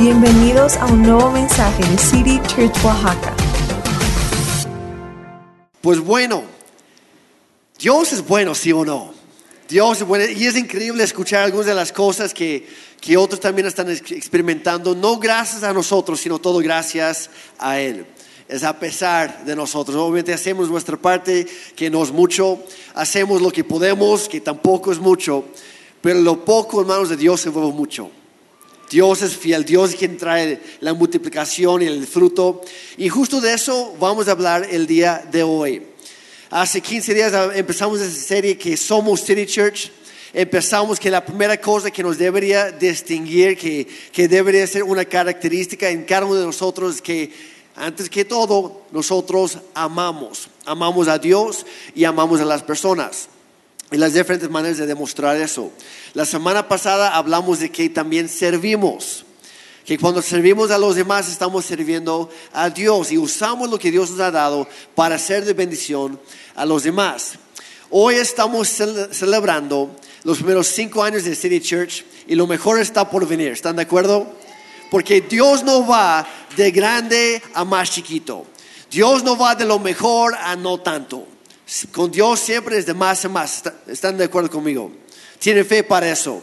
Bienvenidos a un nuevo mensaje de City Church Oaxaca. Pues bueno, Dios es bueno, sí o no. Dios es bueno y es increíble escuchar algunas de las cosas que, que otros también están ex- experimentando, no gracias a nosotros, sino todo gracias a Él. Es a pesar de nosotros. Obviamente hacemos nuestra parte, que no es mucho, hacemos lo que podemos, que tampoco es mucho, pero lo poco, hermanos, de Dios se vuelve mucho. Dios es fiel, Dios es quien trae la multiplicación y el fruto. Y justo de eso vamos a hablar el día de hoy. Hace 15 días empezamos esa serie que somos City Church. Empezamos que la primera cosa que nos debería distinguir, que, que debería ser una característica en cada uno de nosotros, es que antes que todo nosotros amamos. Amamos a Dios y amamos a las personas y las diferentes maneras de demostrar eso. La semana pasada hablamos de que también servimos, que cuando servimos a los demás estamos sirviendo a Dios y usamos lo que Dios nos ha dado para ser de bendición a los demás. Hoy estamos cel- celebrando los primeros cinco años de City Church y lo mejor está por venir. ¿Están de acuerdo? Porque Dios no va de grande a más chiquito. Dios no va de lo mejor a no tanto. Con Dios siempre es de más a más. ¿Está- ¿Están de acuerdo conmigo? Tienen fe para eso.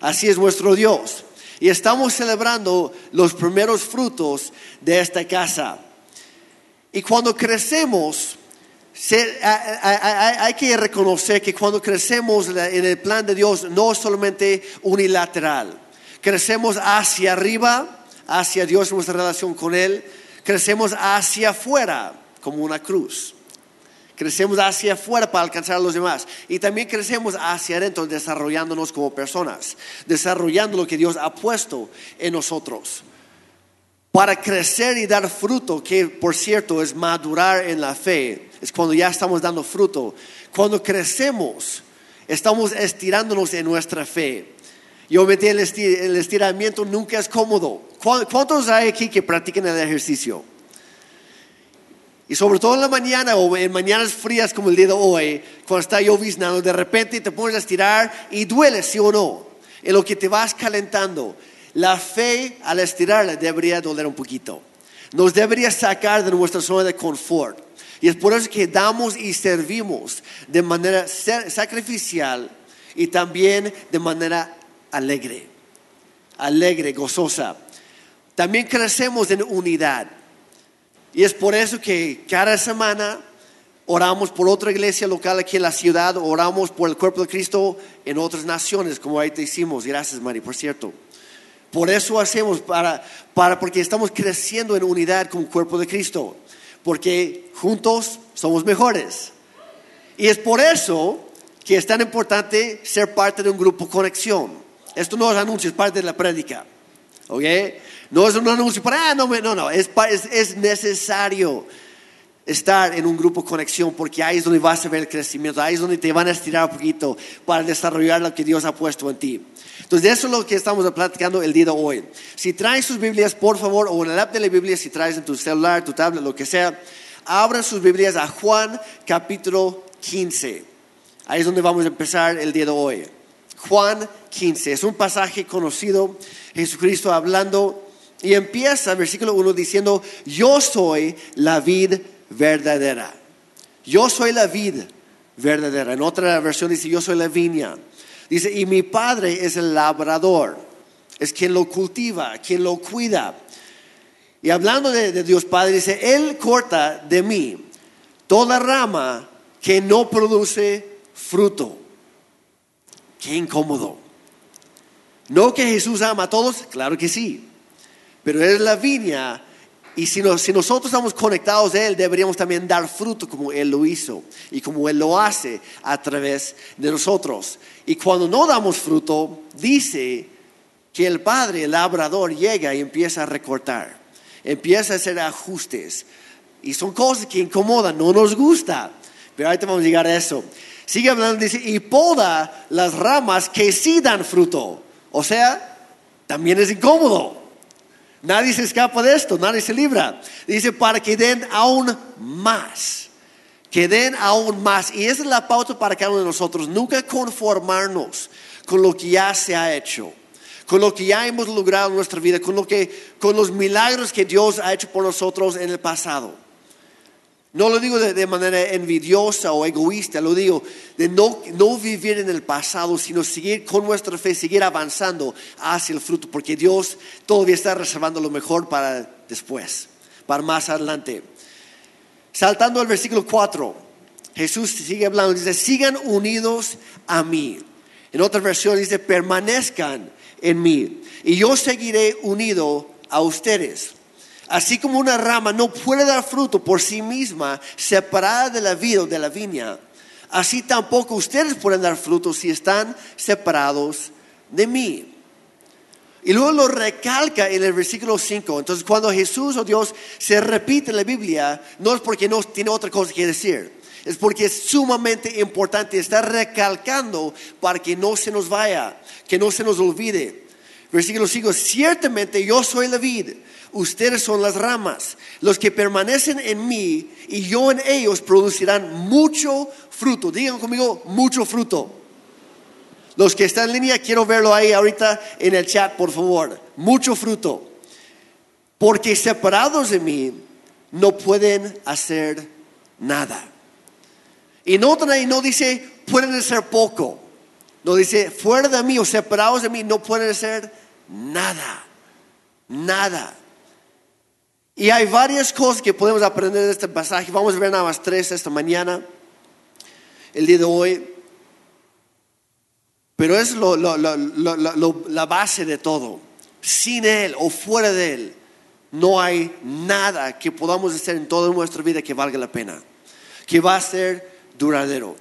Así es nuestro Dios. Y estamos celebrando los primeros frutos de esta casa. Y cuando crecemos, a- hay que reconocer que cuando crecemos en el plan de Dios no es solamente unilateral. Crecemos hacia arriba, hacia Dios, nuestra relación con Él. Crecemos hacia afuera, como una cruz. Crecemos hacia afuera para alcanzar a los demás. Y también crecemos hacia adentro, desarrollándonos como personas, desarrollando lo que Dios ha puesto en nosotros. Para crecer y dar fruto, que por cierto es madurar en la fe, es cuando ya estamos dando fruto. Cuando crecemos, estamos estirándonos en nuestra fe. Y obviamente el, esti- el estiramiento nunca es cómodo. ¿Cu- ¿Cuántos hay aquí que practican el ejercicio? Y sobre todo en la mañana o en mañanas frías como el día de hoy, cuando está lloviznando, de repente te pones a estirar y duele, sí o no. En lo que te vas calentando. La fe al estirarla debería doler un poquito. Nos debería sacar de nuestra zona de confort. Y es por eso que damos y servimos de manera sacrificial y también de manera alegre. Alegre, gozosa. También crecemos en unidad. Y es por eso que cada semana oramos por otra iglesia local aquí en la ciudad, oramos por el cuerpo de Cristo en otras naciones, como ahorita hicimos. Gracias, Mari, por cierto. Por eso hacemos, para, para, porque estamos creciendo en unidad como cuerpo de Cristo. Porque juntos somos mejores. Y es por eso que es tan importante ser parte de un grupo conexión. Esto no es anuncio, es parte de la prédica. ¿Ok? No es un anuncio para, ah, no, no, no, es, es, es necesario estar en un grupo conexión porque ahí es donde vas a ver el crecimiento, ahí es donde te van a estirar un poquito para desarrollar lo que Dios ha puesto en ti. Entonces, eso es lo que estamos platicando el día de hoy. Si traes sus Biblias, por favor, o en el app de la Biblia, si traes en tu celular, tu tablet, lo que sea, abran sus Biblias a Juan capítulo 15. Ahí es donde vamos a empezar el día de hoy. Juan 15. Es un pasaje conocido, Jesucristo hablando, y empieza, versículo 1, diciendo, yo soy la vid verdadera. Yo soy la vid verdadera. En otra versión dice, yo soy la viña. Dice, y mi padre es el labrador, es quien lo cultiva, quien lo cuida. Y hablando de, de Dios Padre, dice, Él corta de mí toda rama que no produce fruto. Qué incómodo. No que Jesús ama a todos, claro que sí. Pero es la viña y si, si nosotros estamos conectados a Él, deberíamos también dar fruto como Él lo hizo y como Él lo hace a través de nosotros. Y cuando no damos fruto, dice que el Padre, el labrador, llega y empieza a recortar, empieza a hacer ajustes. Y son cosas que incomodan, no nos gusta. Pero ahorita vamos a llegar a eso. Sigue hablando, dice, y poda las ramas que sí dan fruto. O sea, también es incómodo. Nadie se escapa de esto, nadie se libra. Dice, para que den aún más. Que den aún más. Y esa es la pauta para cada uno de nosotros. Nunca conformarnos con lo que ya se ha hecho. con lo que ya hemos logrado en nuestra vida, con, lo que, con los milagros que Dios ha hecho por nosotros en el pasado. No lo digo de, manera envidiosa o egoísta, lo digo de no, no vivir en el pasado, sino seguir con nuestra fe, seguir avanzando hacia el fruto, porque Dios todavía está reservando lo mejor para después, para más adelante. Saltando al versículo 4, Jesús sigue hablando, dice, sigan unidos a mí. En otra versión dice, permanezcan en mí y yo seguiré unido a ustedes. Así como una rama no puede dar fruto por sí misma, separada de la vida o de la viña, así tampoco ustedes pueden dar fruto si están separados de mí. Y luego lo recalca en el versículo 5. Entonces cuando Jesús o Dios se repite en la Biblia, no es porque no tiene otra cosa que decir. Es porque es sumamente importante estar recalcando para que no se nos vaya, que no se nos olvide. Versículo 5, ciertamente yo soy la vid ustedes son las ramas. Los que permanecen en mí y yo en ellos producirán mucho fruto. Digan conmigo, mucho fruto. Los que están en línea, quiero verlo ahí ahorita en el chat, por favor. Mucho fruto. Porque separados de mí no pueden hacer nada. Y notan ahí, no dice pueden hacer poco. No dice fuera de mí o separados de mí no pueden hacer nada. Nada. Y hay varias cosas que podemos aprender de este pasaje. Vamos a ver nada más tres esta mañana, el día de hoy. Pero es la base de todo. Sin Él o fuera de Él, no hay nada que podamos hacer en toda nuestra vida que valga la pena, que va a ser duradero.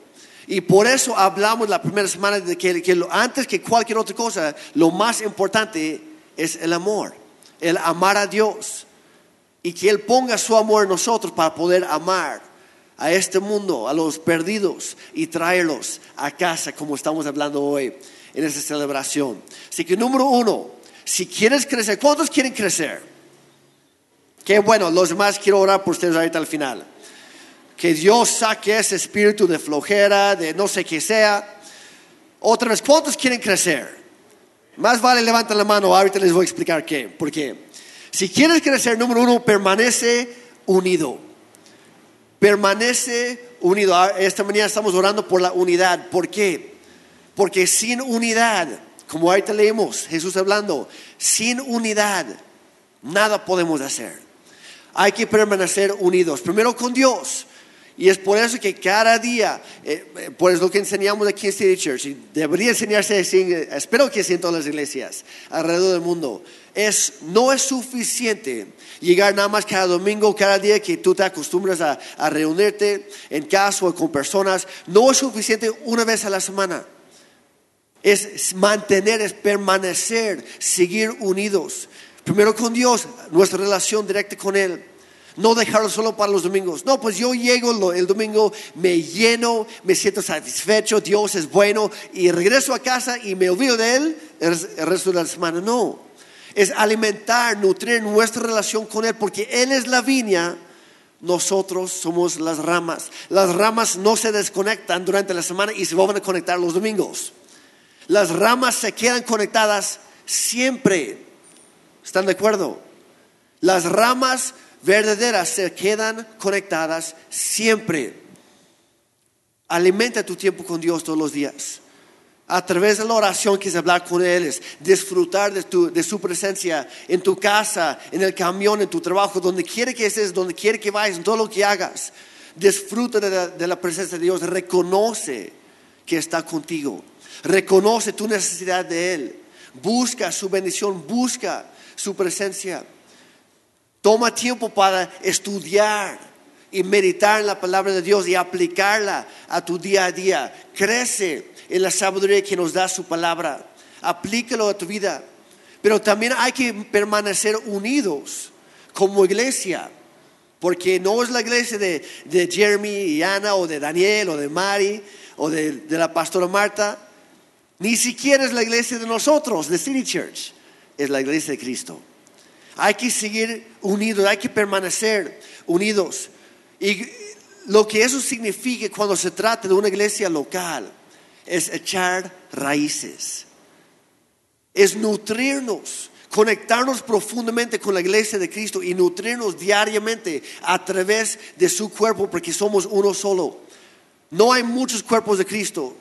Y por eso hablamos la primera semana de que, que antes que cualquier otra cosa, lo más importante es el amor, el amar a Dios y que Él ponga su amor en nosotros para poder amar a este mundo, a los perdidos y traerlos a casa como estamos hablando hoy en esta celebración. Así que número uno, si quieres crecer, ¿cuántos quieren crecer? Qué bueno, los demás quiero orar por ustedes ahorita al final. Que Dios saque ese espíritu de flojera, de no sé qué sea. Otra vez, ¿cuántos quieren crecer? Más vale levantar la mano, ahorita les voy a explicar qué, por qué. Si quieres crecer, número uno, permanece unido. Permanece unido. Ah, esta mañana estamos orando por la unidad. ¿Por qué? Porque sin unidad, como ahorita leemos, Jesús hablando, sin unidad, nada podemos hacer. Hay que permanecer unidos. Primero con Dios. Y es por eso que cada día, eh, eh, por eso lo que enseñamos aquí en City Church, y debería enseñarse así, espero que así en todas las iglesias alrededor del mundo, es, no es suficiente llegar nada más cada domingo, cada día que tú te acostumbras a, a reunirte en casa o con personas, no es suficiente una vez a la semana. Es mantener, es permanecer, seguir unidos. Primero con Dios, nuestra relación directa con Él. No dejarlo solo para los domingos. No, pues yo llego el domingo, me lleno, me siento satisfecho, Dios es bueno y regreso a casa y me olvido de Él el, resto de la semana. No, es alimentar, nutrir nuestra relación con Él porque Él es la viña. Nosotros somos las ramas. Las ramas no se desconectan durante la semana y se van a conectar los domingos. Las ramas se quedan conectadas siempre. ¿Están de acuerdo? Las ramas verdaderas se quedan conectadas siempre. Alimenta tu tiempo con Dios todos los días. A través de la oración que hablar con Él, es disfrutar de, su presencia en tu casa, en el camión, en tu trabajo, donde quiera que estés, donde quiera que vayas, en todo lo que hagas. Disfruta de la presencia de Dios, reconoce que está contigo, reconoce tu necesidad de Él, busca su bendición, busca su presencia. Toma tiempo para estudiar y meditar en la palabra de Dios y aplicarla a tu día a día. Crece en la sabiduría que nos da su palabra. Aplícalo a tu vida. Pero también hay que permanecer unidos como iglesia. Porque no es la iglesia de, Jeremy y Ana o de Daniel o de Mari o de, de la pastora Marta. Ni siquiera es la iglesia de nosotros, de City Church. Es la iglesia de Cristo. Hay que seguir unidos, hay que permanecer unidos. Y lo que eso significa cuando se trata de una iglesia local es echar raíces. es nutrirnos, conectarnos profundamente con la iglesia de Cristo y nutrirnos diariamente a través de su cuerpo porque somos uno solo. No hay muchos cuerpos de Cristo.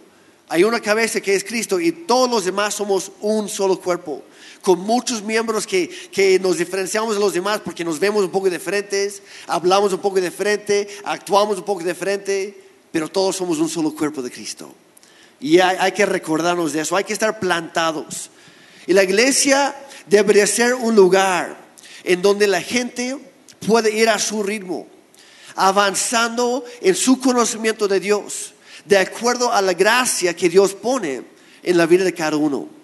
Hay una cabeza que es Cristo y todos los demás somos un solo cuerpo, con muchos miembros que, que nos diferenciamos de los demás porque nos vemos un poco diferentes, hablamos un poco diferente, actuamos un poco diferente, pero todos somos un solo cuerpo de Cristo. Y hay, hay que recordarnos de eso, hay que estar plantados. Y la iglesia debería ser un lugar en donde la gente puede ir a su ritmo, avanzando en su conocimiento de Dios, de acuerdo a la gracia que Dios pone en la vida de cada uno.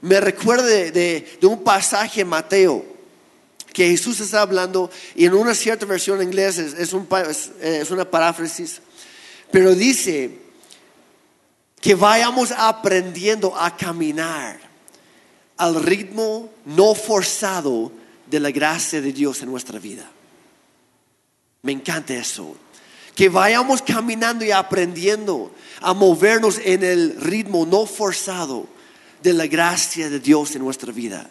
Me recuerda de, un pasaje Mateo que Jesús está hablando y en una cierta versión en inglés es, un eh, es una paráfrasis, pero dice que vayamos aprendiendo a caminar al ritmo no forzado de la gracia de Dios en nuestra vida. Me encanta eso. Que vayamos caminando y aprendiendo a movernos en el ritmo no forzado de la gracia de Dios en nuestra vida.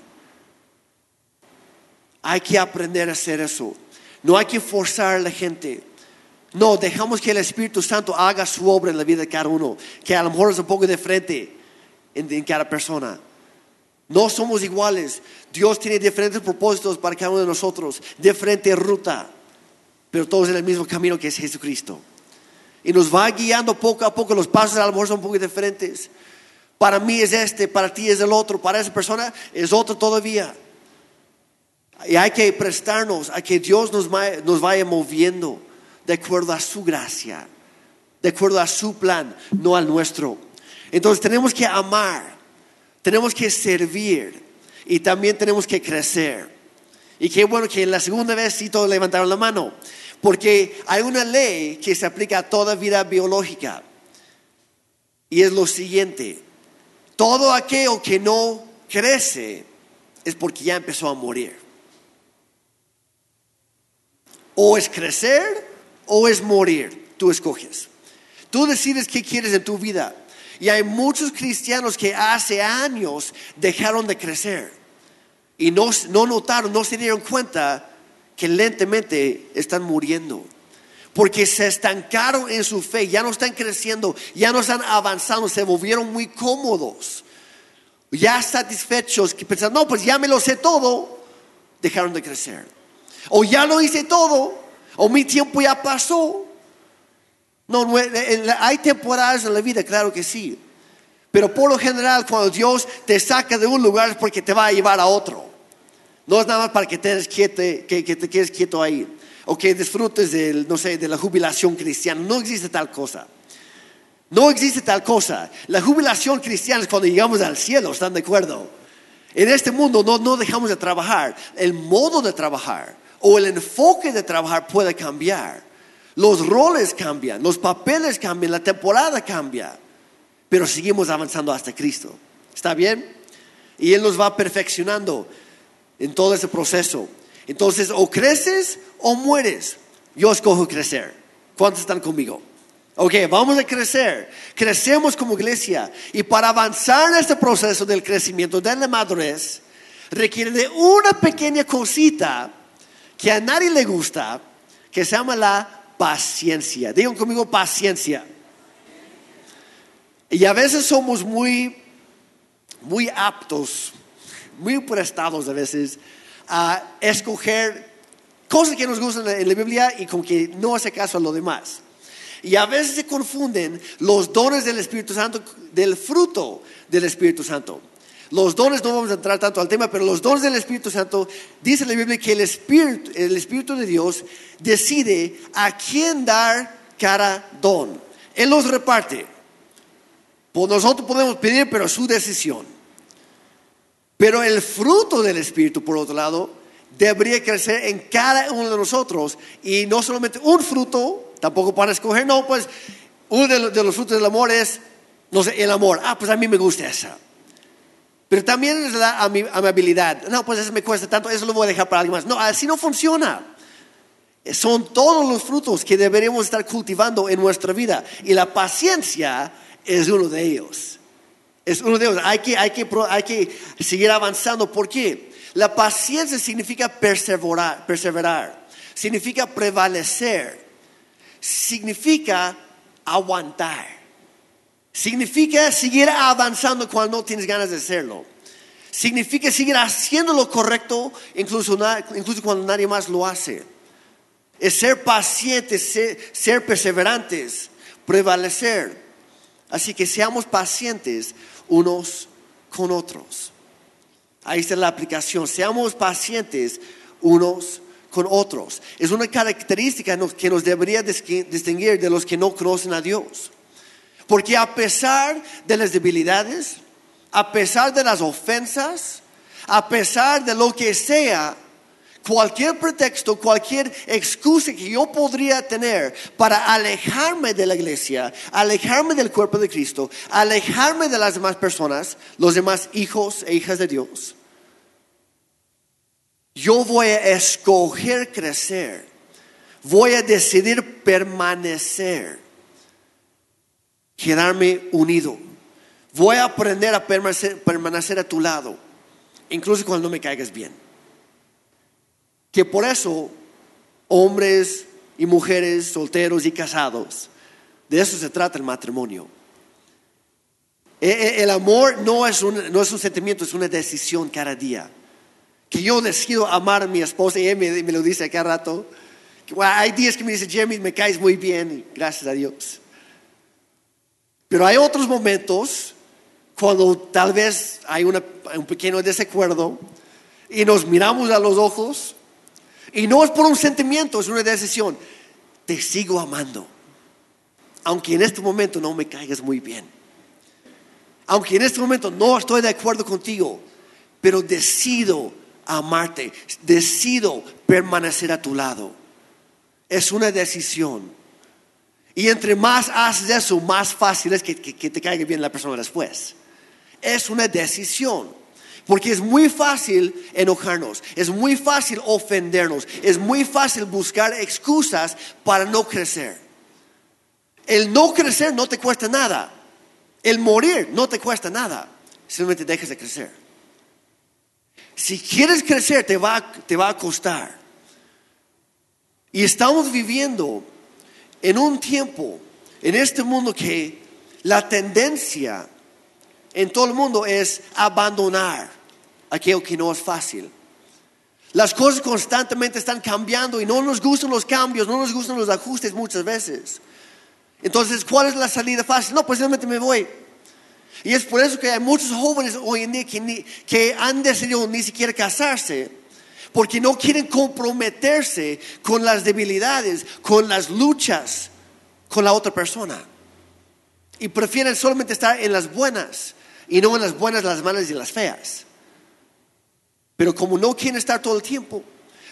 Hay que aprender a hacer eso. No hay que forzar a la gente. No, dejamos que el Espíritu Santo haga su obra en la vida de cada uno, que a lo mejor es un poco diferente en, en cada persona. No somos iguales. Dios tiene diferentes propósitos para cada uno de nosotros, diferente ruta, pero todos en el mismo camino que es Jesucristo. Y nos va guiando poco a poco, los pasos a lo mejor son un poco diferentes. Para mí es este, para ti es el otro, para esa persona es otro todavía. Y hay que prestarnos a que Dios nos nos vaya moviendo de acuerdo a su gracia, de acuerdo a su plan, no al nuestro. Entonces tenemos que amar, tenemos que servir y también tenemos que crecer. Y qué bueno que la segunda vez sí todos levantaron la mano, porque hay una ley que se aplica a toda vida biológica. Y es lo siguiente, todo aquello que no crece es porque ya empezó a morir. O es crecer o es morir. Tú escoges. Tú decides qué quieres en tu vida. Y hay muchos cristianos que hace años dejaron de crecer. Y no, no notaron, no se dieron cuenta que lentamente están muriendo. Porque se estancaron en su fe, ya no están creciendo, ya no están avanzando, se volvieron muy cómodos. Ya satisfechos, que pensan, no, pues ya me lo sé todo, dejaron de crecer. O ya lo hice todo, o mi tiempo ya pasó. No, no, hay temporadas en la vida, claro que sí. Pero por lo general, cuando Dios te saca de un lugar es porque te va a llevar a otro. No es nada más para que te quieto, que, que te quedes quieto ahí. O que disfrutes del, no sé, de la jubilación cristiana. No existe tal cosa. No existe tal cosa. La jubilación cristiana es cuando llegamos al cielo, ¿están de acuerdo? En este mundo no, no dejamos de trabajar. El modo de trabajar o el enfoque de trabajar puede cambiar. Los roles cambian, los papeles cambian, la temporada cambia. Pero seguimos avanzando hasta Cristo. ¿Está bien? Y Él nos va perfeccionando en todo ese proceso. Entonces, o creces o mueres. Yo escojo crecer. ¿Cuántos están conmigo? Ok, vamos a crecer. Crecemos como iglesia. Y para avanzar en este proceso del crecimiento, de la madurez, requiere de una pequeña cosita que a nadie le gusta, que se llama la paciencia. Digan conmigo paciencia. Y a veces somos muy, muy aptos, muy prestados a veces a escoger cosas que nos gustan en la Biblia y como que no hace caso a lo demás. Y a veces se confunden los dones del Espíritu Santo del fruto del Espíritu Santo. Los dones, no vamos a entrar tanto al tema, pero los dones del Espíritu Santo, dice la Biblia que el Espíritu, el Espíritu de Dios decide a quién dar cada don. Él los reparte. Pues nosotros podemos pedir, pero su decisión. Pero el fruto del Espíritu, por otro lado, debería crecer en cada uno de nosotros. Y no solamente un fruto, tampoco para escoger, no, pues uno de los, de los frutos del amor es, no sé, el amor. Ah, pues a mí me gusta esa. Pero también es la amabilidad. No, pues eso me cuesta tanto, eso lo voy a dejar para alguien más. No, así no funciona. Son todos los frutos que deberíamos estar cultivando en nuestra vida. Y la paciencia es uno de ellos. Es uno de ellos. Hay que, hay que, hay que seguir avanzando. ¿Por qué? La paciencia significa perseverar, perseverar. Significa prevalecer. Significa aguantar. Significa seguir avanzando cuando no tienes ganas de hacerlo. Significa seguir haciendo lo correcto incluso, incluso cuando nadie más lo hace. Es ser pacientes, ser, ser perseverantes, prevalecer. Así que seamos pacientes unos con otros. Ahí está la aplicación. Seamos pacientes unos con otros. Es una característica que nos debería distinguir de los que no conocen a Dios. Porque a pesar de las debilidades, a pesar de las ofensas, a pesar de lo que sea, cualquier pretexto, cualquier excusa que yo podría tener para alejarme de la iglesia, alejarme del cuerpo de Cristo, alejarme de las demás personas, los demás hijos e hijas de Dios, yo voy a escoger crecer, voy a decidir permanecer, quedarme unido. Voy a aprender a permanecer, permanecer a tu lado, incluso cuando no me caigas bien. Que por eso, hombres y mujeres, solteros y casados, de eso se trata el matrimonio. E, e, el amor no es un, no es un sentimiento, es una decisión cada día. Que yo decido amar a mi esposa y él me, lo dice cada rato. hay días que me dice, Jeremy, me caes muy bien, gracias a Dios. Pero hay otros momentos cuando tal vez hay un pequeño desacuerdo y nos miramos a los ojos y no es por un sentimiento, es una decisión. Te sigo amando. Aunque en este momento no me caigas muy bien. Aunque en este momento no estoy de acuerdo contigo. Pero decido amarte. Decido permanecer a tu lado. Es una decisión. Y entre más haces eso, más fácil es que, que te caiga bien la persona después. Es una decisión. Porque es muy fácil enojarnos, es muy fácil ofendernos, es muy fácil buscar excusas para no crecer. El no crecer no te cuesta nada. El morir no te cuesta nada. Simplemente dejes de crecer. Si quieres crecer te va, te va a costar. Y estamos viviendo en un tiempo, en este mundo que la tendencia en todo el mundo es abandonar aquello que no es fácil. Las cosas constantemente están cambiando y no nos gustan los cambios, no nos gustan los ajustes muchas veces. Entonces, ¿cuál es la salida fácil? No, pues me voy. Y es por eso que hay muchos jóvenes hoy en día que, que han decidido ni siquiera casarse, porque no quieren comprometerse con las debilidades, con las luchas, con la otra persona. Y prefieren solamente estar en las buenas y no en las buenas, las malas y las feas. Pero como no quieren estar todo el tiempo,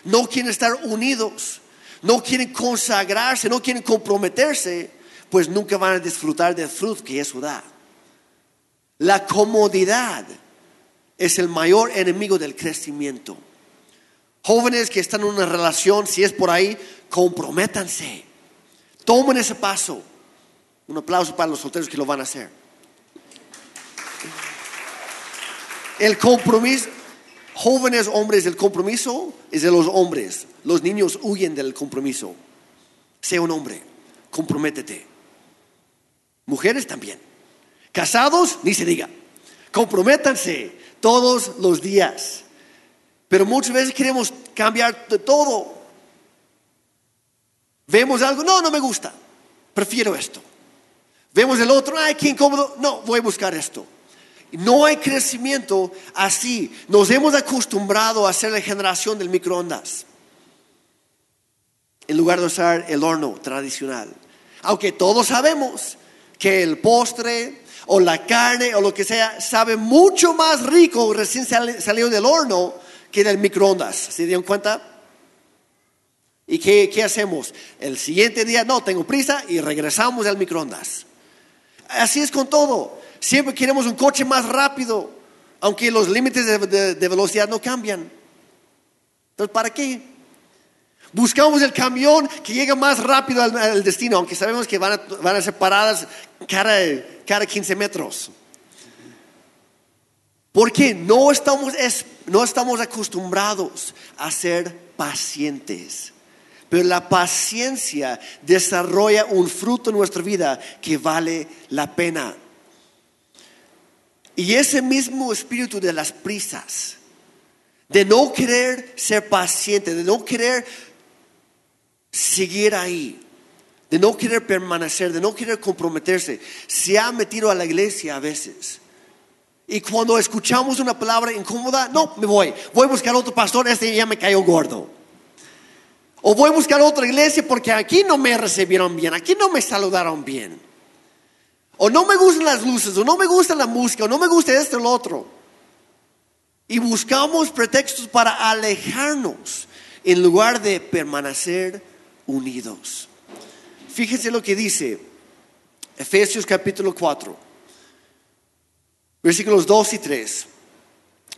no quieren estar unidos, no quieren consagrarse, no quieren comprometerse, pues nunca van a disfrutar del fruto que eso da. La comodidad es el mayor enemigo del crecimiento. Jóvenes que están en una relación, si es por ahí, comprométanse. Tomen ese paso. Un aplauso para los solteros que lo van a hacer. El compromiso, jóvenes hombres, el compromiso es de los hombres. Los niños huyen del compromiso. Sea un hombre, comprométete. Mujeres también. Casados, ni se diga. Comprométanse todos los días. Pero muchas veces queremos cambiar de todo. Vemos algo, no, no me gusta. Prefiero esto. Vemos el otro, ay, qué incómodo. No, voy a buscar esto. No hay crecimiento así. Nos hemos acostumbrado a ser la generación del microondas. En lugar de usar el horno tradicional. Aunque todos sabemos que el postre o la carne o lo que sea sabe mucho más rico recién salió del horno que del microondas. ¿Se dieron cuenta? ¿Y qué, qué hacemos? El siguiente día, no, tengo prisa y regresamos al microondas. Así es con todo. Siempre queremos un coche más rápido, aunque los límites de, velocidad no cambian. Entonces, ¿para qué? Buscamos el camión que llega más rápido al, destino, aunque sabemos que van a, van a ser paradas cada, cada 15 metros. Porque no estamos, es- no estamos acostumbrados a ser pacientes. Pero la paciencia desarrolla un fruto en nuestra vida que vale la pena. Y ese mismo espíritu de las prisas, de no querer ser paciente, de no querer seguir ahí, de no querer permanecer, de no querer comprometerse, se ha metido a la iglesia a veces. Y cuando escuchamos una palabra incómoda, no, me voy. Voy a buscar otro pastor, este ya me cayó gordo. O voy a buscar otra iglesia porque aquí no me recibieron bien, aquí no me saludaron bien. O no me gustan las luces, o no me gusta la música, o no me gusta esto o lo otro. Y buscamos pretextos para alejarnos en lugar de permanecer unidos. Fíjense lo que dice Efesios capítulo 4, versículos 2 y 3.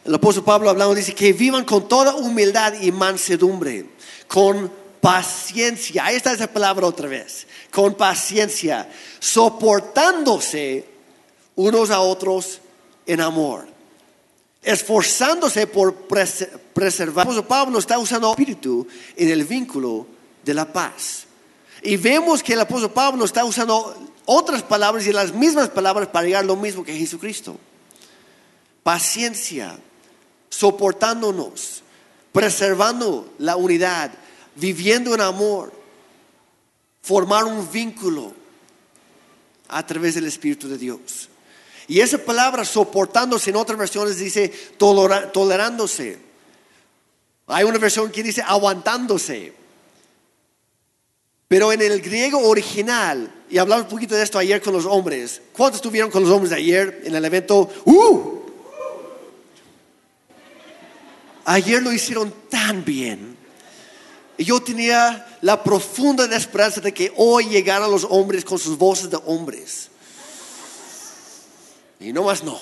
El apóstol Pablo hablando dice que vivan con toda humildad y mansedumbre, con paciencia. Ahí está esa palabra otra vez. Con paciencia, soportándose unos a otros en amor, esforzándose por pres- preservar. El Pablo está usando espíritu en el vínculo de la paz. Y vemos que el apóstol Pablo está usando otras palabras y las mismas palabras para llegar a lo mismo que Jesucristo. Paciencia, soportándonos, preservando la unidad, viviendo en amor, formar un vínculo a través del Espíritu de Dios. Y esa palabra soportándose en otras versiones dice tolerándose. Hay una versión que dice aguantándose. Pero en el griego original, y hablamos un poquito de esto ayer con los hombres, ¿cuántos estuvieron con los hombres ayer en el evento? ¡Uh! Ayer lo hicieron tan bien. Yo tenía la profunda esperanza de que hoy llegaran los hombres con sus voces de hombres. Y no más no.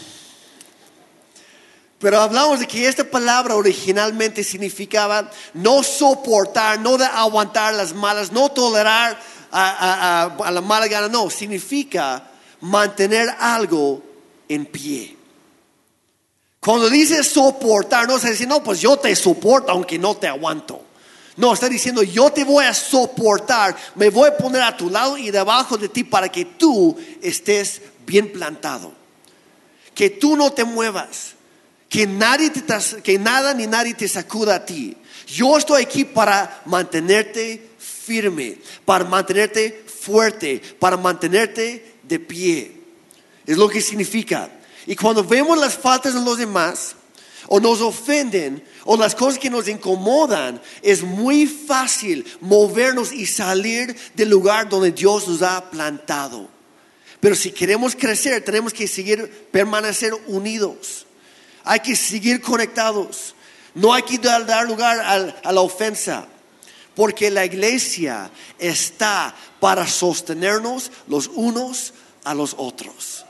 Pero hablamos de que esta palabra originalmente significaba no soportar, no de aguantar las malas, no tolerar a, a- a- a la mala gana, no, significa mantener algo en pie. Cuando dice soportar, no se dice, no, pues yo te soporto aunque no te aguanto. No, está diciendo, yo te voy a soportar, me voy a poner a tu lado y debajo de ti para que tú estés bien plantado. Que tú no te muevas, que, nadie te que nada ni nadie te sacuda a ti. Yo estoy aquí para mantenerte firme, para mantenerte fuerte, para mantenerte de pie. Es lo que significa. Y cuando vemos las faltas de los demás, o nos ofenden, o las cosas que nos incomodan, es muy fácil movernos y salir del lugar donde Dios nos ha plantado. Pero si queremos crecer, tenemos que seguir, permanecer unidos. Hay que seguir conectados. No hay que dar, lugar a la ofensa. Porque la iglesia está para sostenernos los unos a los otros.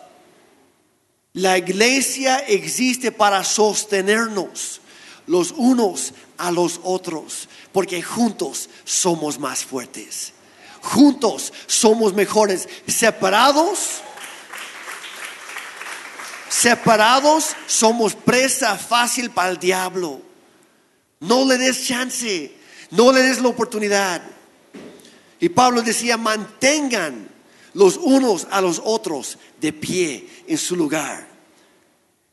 La iglesia existe para sostenernos los unos a los otros, porque juntos somos más fuertes. Juntos somos mejores. Separados, separados somos presa fácil para el diablo. No le des chance, no le des la oportunidad. Y Pablo decía, mantengan los unos a los otros de pie en su lugar.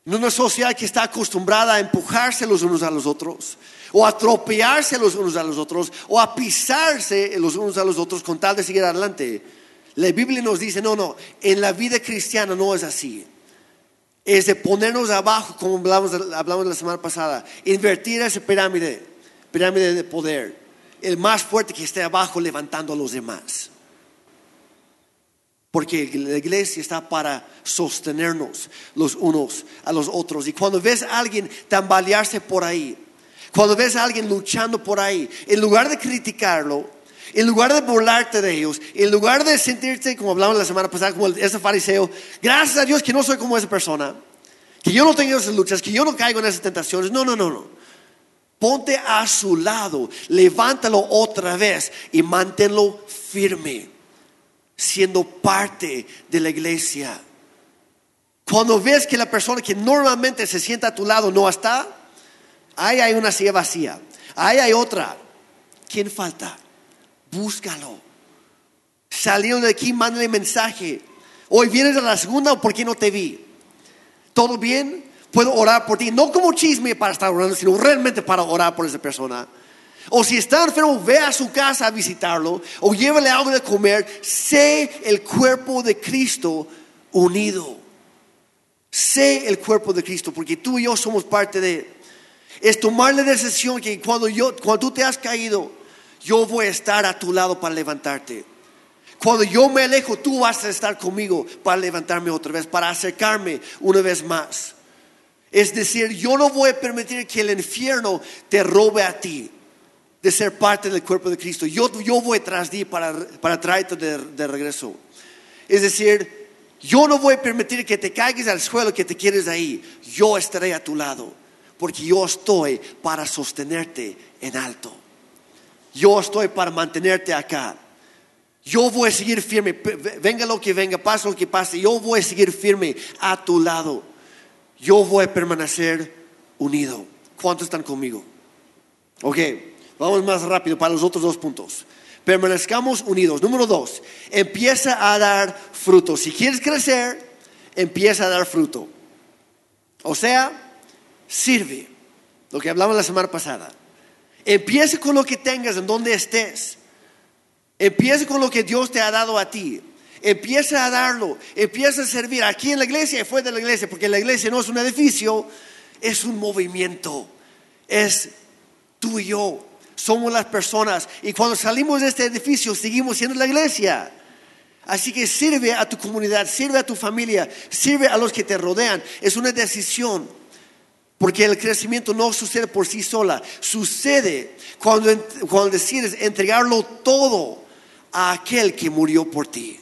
En una sociedad que está acostumbrada a empujarse los unos a los otros, o a atropellarse los unos a los otros, o a pisarse los unos a los otros con tal de seguir adelante. La Biblia nos dice, no, no, en la vida cristiana no es así. Es de ponernos abajo, como hablamos, hablamos la semana pasada, invertir esa pirámide, pirámide de poder. El más fuerte que esté abajo levantando a los demás. Porque la iglesia está para sostenernos los unos a los otros. Y cuando ves a alguien tambalearse por ahí, cuando ves a alguien luchando por ahí, en lugar de criticarlo, en lugar de burlarte de ellos, en lugar de sentirte, como hablamos la semana pasada, como ese fariseo, gracias a Dios que no soy como esa persona, que yo no tengo esas luchas, que yo no caigo en esas tentaciones. No, no, no, no. Ponte a su lado, levántalo otra vez y manténlo firme siendo parte de la iglesia. Cuando ves que la persona que normalmente se sienta a tu lado no está, ahí hay una silla vacía, ahí hay otra. ¿Quién falta? Búscalo. Salieron de aquí, mándale mensaje. Hoy vienes a la segunda o por qué no te vi. ¿Todo bien? Puedo orar por ti. No como chisme para estar orando, sino realmente para orar por esa persona. O si está enfermo, ve a su casa a visitarlo. O llévale algo de comer. Sé el cuerpo de Cristo unido. Sé el cuerpo de Cristo, porque tú y yo somos parte de Es tomar la decisión que cuando, yo, cuando tú te has caído, yo voy a estar a tu lado para levantarte. Cuando yo me alejo, tú vas a estar conmigo para levantarme otra vez, para acercarme una vez más. Es decir, yo no voy a permitir que el infierno te robe a ti de ser parte del cuerpo de Cristo. Yo, yo voy tras ti para, para traerte de, de regreso. Es decir, yo no voy a permitir que te caigas al suelo, que te quedes ahí. Yo estaré a tu lado, porque yo estoy para sostenerte en alto. Yo estoy para mantenerte acá. Yo voy a seguir firme, venga lo que venga, pase lo que pase, yo voy a seguir firme a tu lado. Yo voy a permanecer unido. ¿Cuántos están conmigo? Ok, vamos más rápido para los otros dos puntos permanezcamos unidos. Número dos, empieza a dar fruto. Si quieres crecer, empieza a dar fruto. O sea, sirve. Lo que hablamos la semana pasada. Empieza con lo que tengas, en donde estés. Empieza con lo que Dios te ha dado a ti. Empieza a darlo. Empieza a servir aquí en la iglesia y fuera de la iglesia. Porque la iglesia no es un edificio, es un movimiento. Es tú y yo somos las personas. Y cuando salimos de este edificio, seguimos siendo la iglesia. Así que sirve a tu comunidad, sirve a tu familia, sirve a los que te rodean. Es una decisión. Porque el crecimiento no sucede por sí sola. Sucede cuando, cuando decides entregarlo todo a aquel que murió por ti.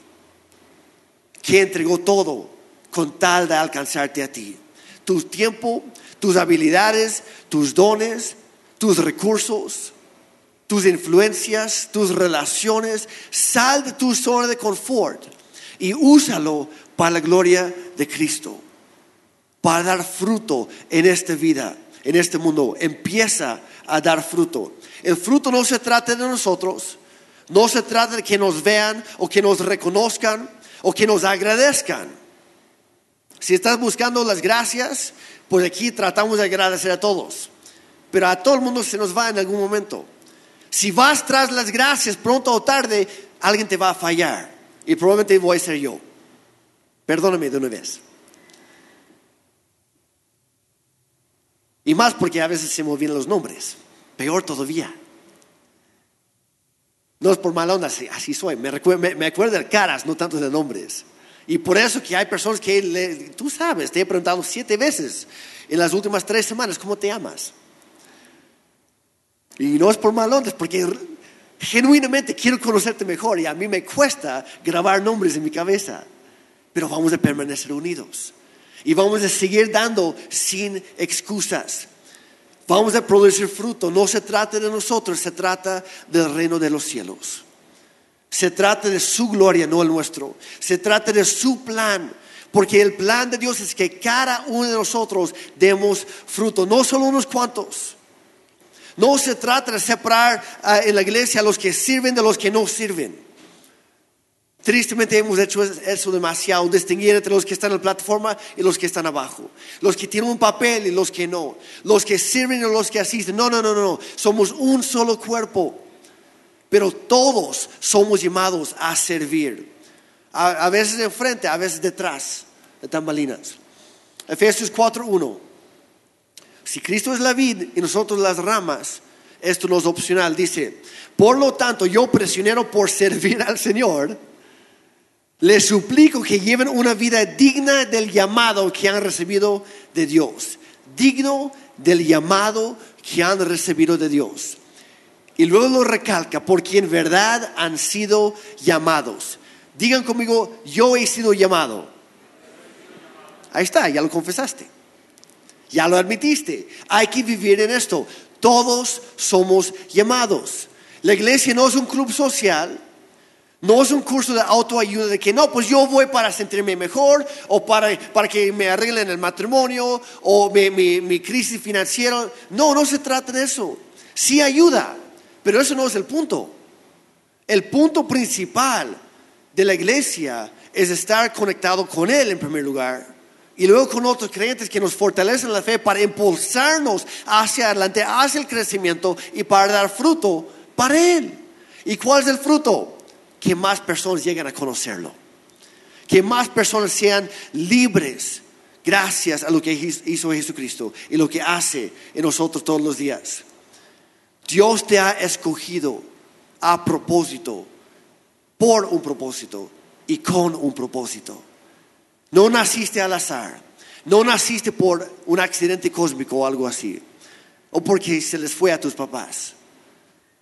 Que entregó todo con tal de alcanzarte a ti. Tu tiempo, tus habilidades, tus dones, tus recursos tus influencias, tus relaciones, sal de tu zona de confort y úsalo para la gloria de Cristo, para dar fruto en esta vida, en este mundo. Empieza a dar fruto. El fruto no se trata de nosotros, no se trata de que nos vean o que nos reconozcan o que nos agradezcan. Si estás buscando las gracias, pues aquí tratamos de agradecer a todos. Pero a todo el mundo se nos va en algún momento. Si vas tras las gracias, pronto o tarde, alguien te va a fallar. Y probablemente voy a ser yo. Perdóname de una vez. Y más porque a veces se me olvidan los nombres. Peor todavía. No es por mala onda, así soy. Me, me, acuerdo de caras, no tanto de nombres. Y por eso que hay personas que, tú sabes, te he preguntado siete veces en las últimas tres semanas, ¿cómo te llamas? Y no es por malones, porque genuinamente quiero conocerte mejor y a mí me cuesta grabar nombres en mi cabeza. Pero vamos a permanecer unidos. Y vamos a seguir dando sin excusas. Vamos a producir fruto. No se trata de nosotros, se trata del reino de los cielos. Se trata de su gloria, no el nuestro. Se trata de su plan. Porque el plan de Dios es que cada uno de nosotros demos fruto, no solo unos cuantos. No se trata de separar ah, en la iglesia a los que sirven de los que no sirven. Tristemente hemos hecho eso demasiado, distinguir entre los que están en la plataforma y los que están abajo. Los que tienen un papel y los que no. Los que sirven y los que asisten. No, no, no, no. Somos un solo cuerpo. Pero todos somos llamados a servir. A, a veces enfrente, a veces detrás de tambalinas. Efesios 4.1. Si Cristo es la vid y nosotros las ramas, esto no es opcional. Dice, por lo tanto, yo presionero por servir al Señor, les suplico que lleven una vida digna del llamado que han recibido de Dios. Digno del llamado que han recibido de Dios. Y luego lo recalca, por quien verdad han sido llamados. Digan conmigo, yo he sido llamado. Ahí está, ya lo confesaste. Ya lo admitiste. Hay que vivir en esto. Todos somos llamados. La iglesia no es un club social, No es un curso de autoayuda de que no, pues yo voy para sentirme mejor o para, para que me arreglen el matrimonio o mi, mi, mi crisis financiera. No, no se trata de eso. Sí ayuda, pero eso no es el punto. El punto principal de la iglesia es estar conectado con Él en primer lugar y luego con otros creyentes que nos fortalecen la fe para impulsarnos hacia adelante, hacia el crecimiento y para dar fruto para Él. ¿Y cuál es el fruto? Que más personas lleguen a conocerlo. Que más personas sean libres gracias a lo que hizo Jesucristo y lo que hace en nosotros todos los días. Dios te ha escogido a propósito, por un propósito y con un propósito. No naciste al azar. No naciste por un accidente cósmico o algo así. O porque se les fue a tus papás.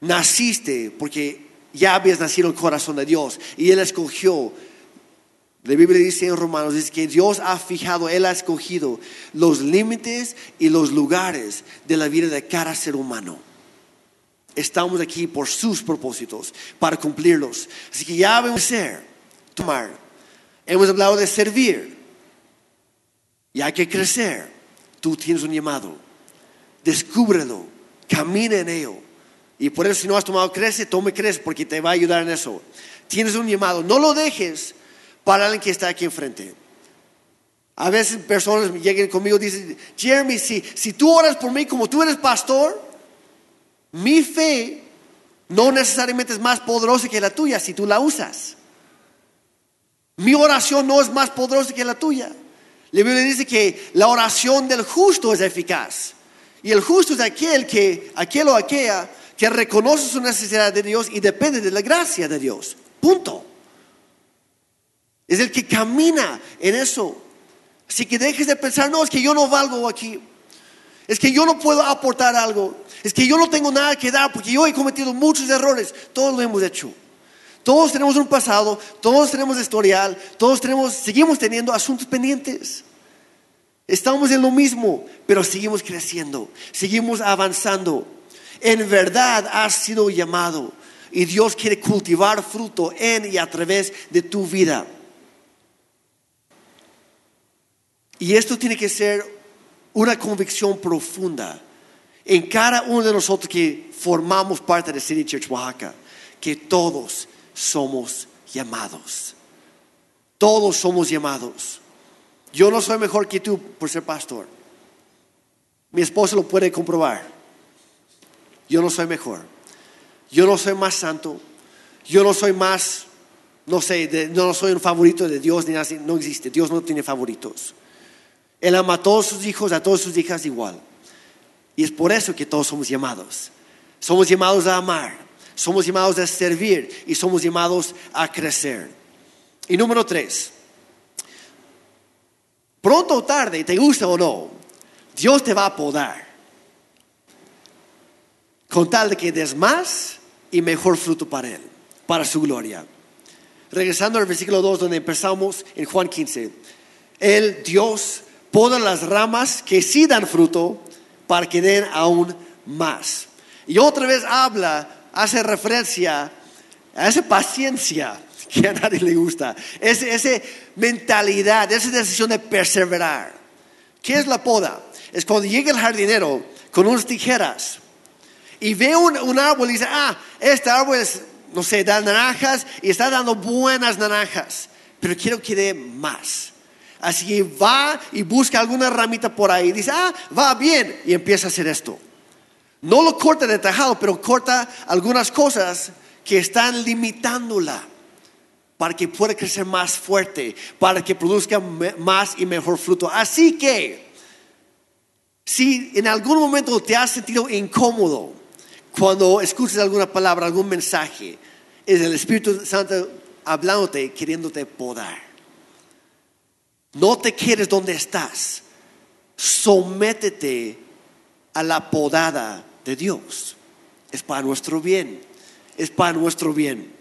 Naciste porque ya habías nacido en el corazón de Dios y Él escogió. La Biblia dice en Romanos, que Dios ha fijado, Él ha escogido los límites y los lugares de la vida de cada ser humano. Estamos aquí por sus propósitos, para cumplirlos. Así que ya a ser, tomar Hemos hablado de servir. Y hay que crecer. Tú tienes un llamado. Descúbrelo. Camina en ello. Y por eso si no has tomado crece, tome crece porque te va a ayudar en eso. Tienes un llamado. No lo dejes para alguien que está aquí enfrente. A veces personas llegan conmigo y dicen, Jeremy, si, si tú oras por mí como tú eres pastor, mi fe no necesariamente es más poderosa que la tuya si tú la usas. Mi oración no es más poderosa que la tuya. La Biblia dice que la oración del justo es eficaz. Y el justo es aquel que, aquel o aquella que reconoce su necesidad de Dios y depende de la gracia de Dios. Punto. Es el que camina en eso. Así que dejes de pensar, no, es que yo no valgo aquí. Es que yo no puedo aportar algo. Es que yo no tengo nada que dar porque yo he cometido muchos errores. Todos lo hemos hecho. Todos tenemos un pasado, todos tenemos historial, todos tenemos, seguimos teniendo asuntos pendientes. Estamos en lo mismo, pero seguimos creciendo, seguimos avanzando. En verdad has sido llamado y Dios quiere cultivar fruto en y a través de tu vida. Y esto tiene que ser una convicción profunda en cada uno de nosotros que formamos parte de City Church Oaxaca, que todos somos llamados. Todos somos llamados. Yo no soy mejor que tú por ser pastor. Mi esposo lo puede comprobar. Yo no soy mejor. Yo no soy más santo. Yo no soy más, no sé, no soy un favorito de Dios ni nada. No existe. Dios no tiene favoritos. Él ama a todos sus hijos, a todas sus hijas igual. Y es por eso que todos somos llamados. Somos llamados a amar. Somos llamados a servir y somos llamados a crecer. Y número tres, pronto o tarde, te gusta o no, Dios te va a podar. Con tal de que des más y mejor fruto para Él, para su gloria. Regresando al versículo 2 donde empezamos en Juan 15. El Dios, poda las ramas que sí dan fruto para que den aún más. Y otra vez habla hace referencia a esa paciencia que a nadie le gusta, esa, mentalidad, esa decisión de perseverar. ¿Qué es la poda? Es cuando llega el jardinero con unas tijeras y ve un, árbol y dice, ah, este árbol es, no sé, da naranjas y está dando buenas naranjas, pero quiero que dé más. Así que va y busca alguna ramita por ahí dice, ah, va bien, y empieza a hacer esto. No lo corta de tajado, pero corta algunas cosas que están limitándola para que pueda crecer más fuerte, para que produzca más y mejor fruto. Así que, si en algún momento te has sentido incómodo cuando escuchas alguna palabra, algún mensaje, es el Espíritu Santo hablándote, queriéndote podar. No te quedes donde estás. Sométete a la podada de Dios. Es para nuestro bien. Es para nuestro bien.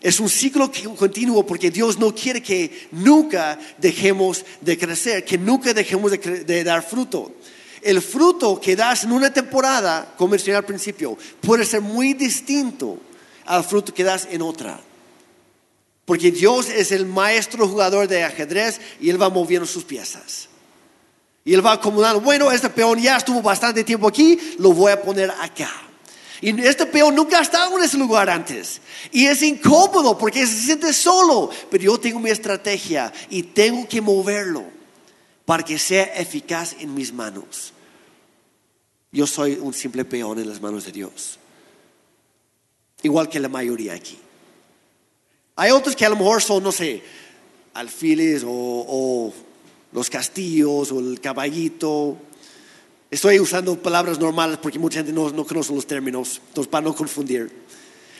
Es un ciclo continuo porque Dios no quiere que nunca dejemos de crecer, que nunca dejemos de, dar fruto. El fruto que das en una temporada, como mencioné al principio, puede ser muy distinto al fruto que das en otra. Porque Dios es el maestro jugador de ajedrez y Él va moviendo sus piezas. Y Él va acomodando, bueno, este peón ya estuvo bastante tiempo aquí, lo voy a poner acá. Y este peón nunca ha estado en ese lugar antes. Y es incómodo porque se siente solo. Pero yo tengo mi estrategia y tengo que moverlo para que sea eficaz en mis manos. Yo soy un simple peón en las manos de Dios. Igual que la mayoría aquí. Hay otros que a lo mejor son, no sé, alfiles o, los castillos o el caballito. Estoy usando palabras normales porque mucha gente no, no conoce los términos, entonces para no confundir.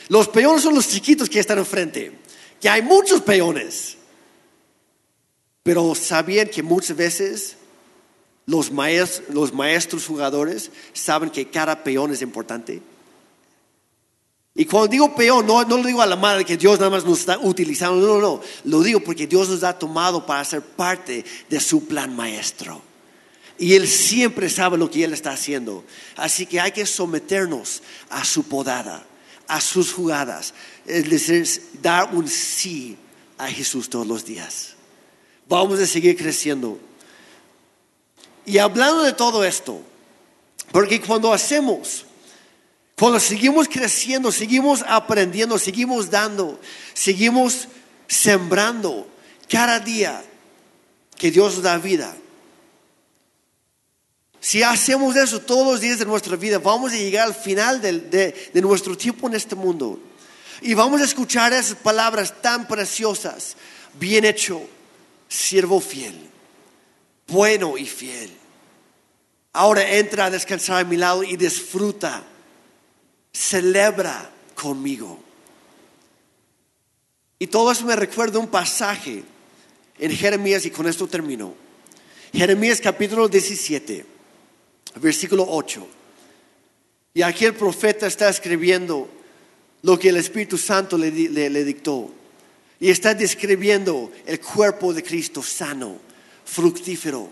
Los peones son los chiquitos que están enfrente, que hay muchos peones. Pero sabían que muchas veces los maestros, los maestros jugadores saben que cada peón es importante. Y cuando digo peón, no, no lo digo a la madre que Dios nada más nos está utilizando, no, no, no, lo digo porque Dios nos ha tomado para ser parte de su plan maestro. Y Él siempre sabe lo que Él está haciendo. Así que hay que someternos a su podada, a sus jugadas. Es decir, dar un sí a Jesús todos los días. Vamos a seguir creciendo. Y hablando de todo esto, porque cuando hacemos cuando seguimos creciendo, seguimos aprendiendo, seguimos dando, seguimos sembrando cada día que Dios da vida. Si hacemos eso todos los días de nuestra vida, vamos a llegar al final de, de nuestro tiempo en este mundo. Y vamos a escuchar esas palabras tan preciosas. Bien hecho, siervo fiel, bueno y fiel. Ahora entra a descansar a mi lado y disfruta celebra conmigo. Y todo eso me recuerda un pasaje en Jeremías y con esto termino. Jeremías capítulo 17, versículo 8. Y aquí el profeta está escribiendo lo que el Espíritu Santo le, le dictó. Y está describiendo el cuerpo de Cristo sano, fructífero,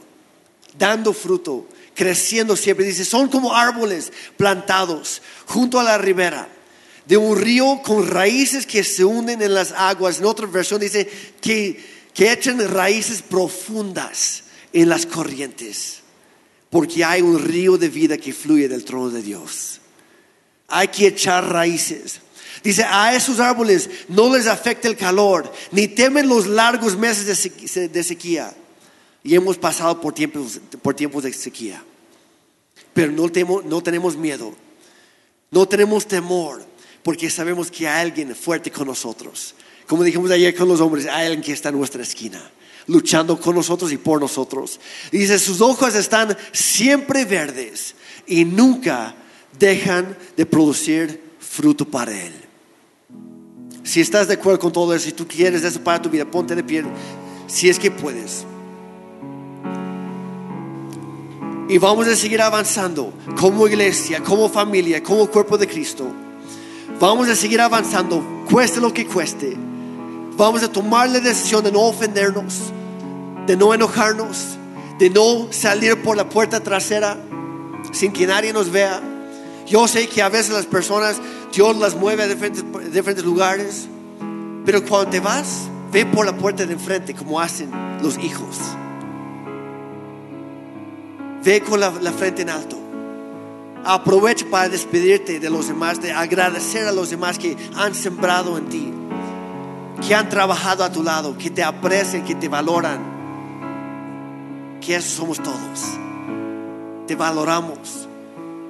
dando fruto, creciendo siempre. Dice, son como árboles plantados junto a la ribera de un río con raíces que se hunden en las aguas. En otra versión dice que, que echan raíces profundas en las corrientes, porque hay un río de vida que fluye del trono de Dios. Hay que echar raíces. Dice, a esos árboles no les afecta el calor, ni temen los largos meses de sequía y hemos pasado por tiempos, por tiempos de sequía. Pero no, no tenemos miedo, no tenemos temor, porque sabemos que hay alguien fuerte con nosotros. Como dijimos ayer con los hombres, hay alguien que está en nuestra esquina, luchando con nosotros y por nosotros. dice, sus ojos están siempre verdes y nunca dejan de producir fruto para Él. Si estás de acuerdo con todo eso, si tú quieres eso para tu vida, ponte de pie, si es que puedes. Y vamos a seguir avanzando como iglesia, como familia, como cuerpo de Cristo. Vamos a seguir avanzando, cueste lo que cueste. Vamos a tomar la decisión de no ofendernos, de no enojarnos, de no salir por la puerta trasera sin que nadie nos vea. Yo sé que a veces las personas, Dios las mueve a diferentes, lugares, pero cuando te vas, ve por la puerta de enfrente como hacen los hijos. Ve con la, frente en alto. Aprovecha para despedirte de los demás, de agradecer a los demás que han sembrado en ti, que han trabajado a tu lado, que te aprecian, que te valoran. Que eso somos todos. Te valoramos.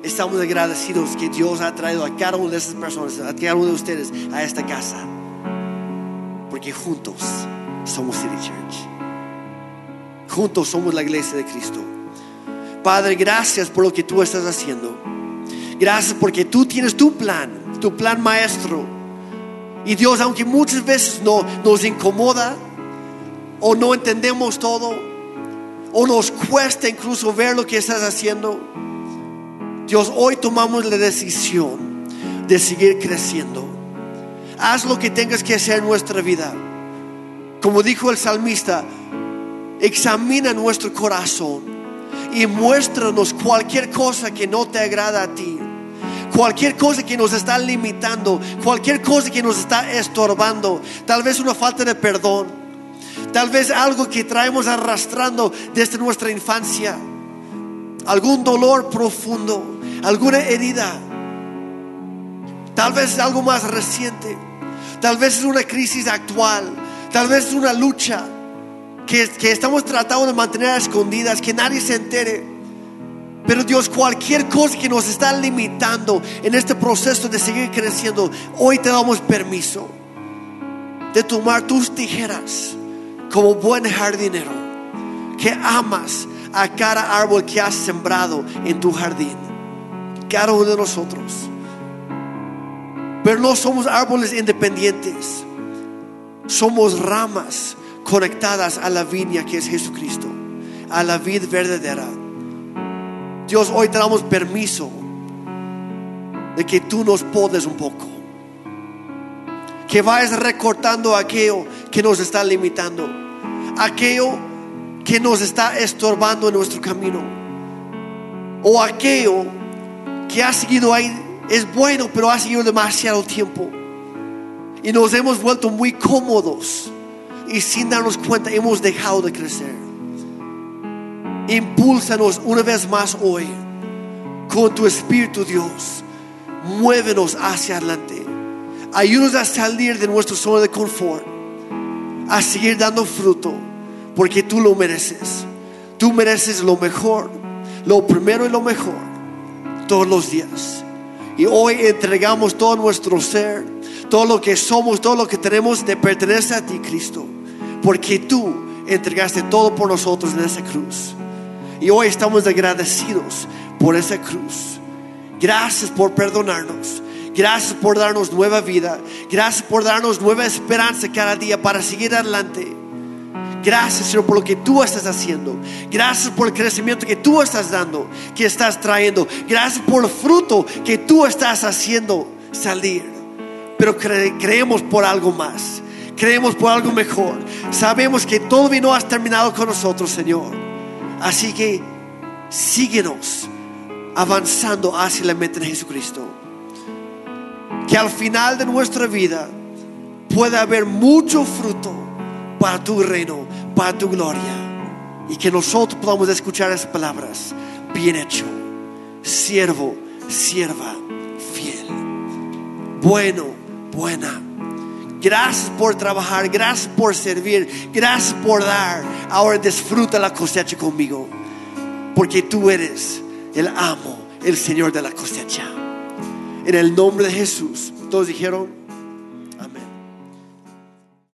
Estamos agradecidos que Dios ha traído a cada una de esas personas, a cada uno de ustedes a esta casa. Porque juntos somos City Church. Juntos somos la iglesia de Cristo. Padre, gracias por lo que tú estás haciendo. Gracias porque tú tienes tu plan, tu plan maestro. Y Dios, aunque muchas veces no, nos incomoda o no entendemos todo, o nos cuesta incluso ver lo que estás haciendo, Dios, hoy tomamos la decisión de seguir creciendo. Haz lo que tengas que hacer en nuestra vida. Como dijo el salmista, examina nuestro corazón y muéstranos cualquier cosa que no te agrada a ti. cualquier cosa que nos está limitando, cualquier cosa que nos está estorbando, tal vez una falta de perdón, tal vez algo que traemos arrastrando desde nuestra infancia, algún dolor profundo, alguna herida, tal vez algo más reciente, tal vez es una crisis actual, tal vez es una lucha que, estamos tratando de mantener a escondidas, que nadie se entere. Pero Dios, cualquier cosa que nos está limitando en este proceso de seguir creciendo, hoy te damos permiso de tomar tus tijeras como buen jardinero, que amas a cada árbol que has sembrado en tu jardín, cada uno de nosotros. Pero no somos árboles independientes, somos ramas conectadas a la viña que es Jesucristo, a la vid verdadera. Dios, hoy te damos permiso de que tú nos podes un poco. Que vayas recortando aquello que nos está limitando. Aquello que nos está estorbando en nuestro camino. O aquello que ha seguido ahí. Es bueno, pero ha seguido demasiado tiempo. Y nos hemos vuelto muy cómodos. Y sin darnos cuenta hemos dejado de crecer. Impúlsanos una vez más hoy con tu Espíritu Dios. Muévenos hacia adelante. Ayúdanos a salir de nuestro zona de confort. A seguir dando fruto. Porque tú lo mereces. Tú mereces lo mejor. Lo primero y lo mejor. Todos los días. Y hoy entregamos todo nuestro ser. Todo lo que somos. Todo lo que tenemos. De pertenece a ti Cristo. Porque tú entregaste todo por nosotros en esa cruz. Y hoy estamos agradecidos por esa cruz. Gracias por perdonarnos. Gracias por darnos nueva vida. Gracias por darnos nueva esperanza cada día para seguir adelante. Gracias, Señor, por lo que tú estás haciendo. Gracias por el crecimiento que tú estás dando, que estás trayendo. Gracias por el fruto que tú estás haciendo salir. Pero creemos por algo más. Creemos por algo mejor. Sabemos que todo no has terminado con nosotros, Señor. Así que síguenos avanzando hacia la meta de Jesucristo. Que al final de nuestra vida pueda haber mucho fruto para tu reino, para tu gloria. Y que nosotros podamos escuchar esas palabras. Bien hecho, siervo, sierva, fiel. Bueno, buena. Gracias por trabajar, gracias por servir, gracias por dar. Ahora disfruta la cosecha conmigo, porque tú eres el amo, el Señor de la cosecha. En el nombre de Jesús, todos dijeron.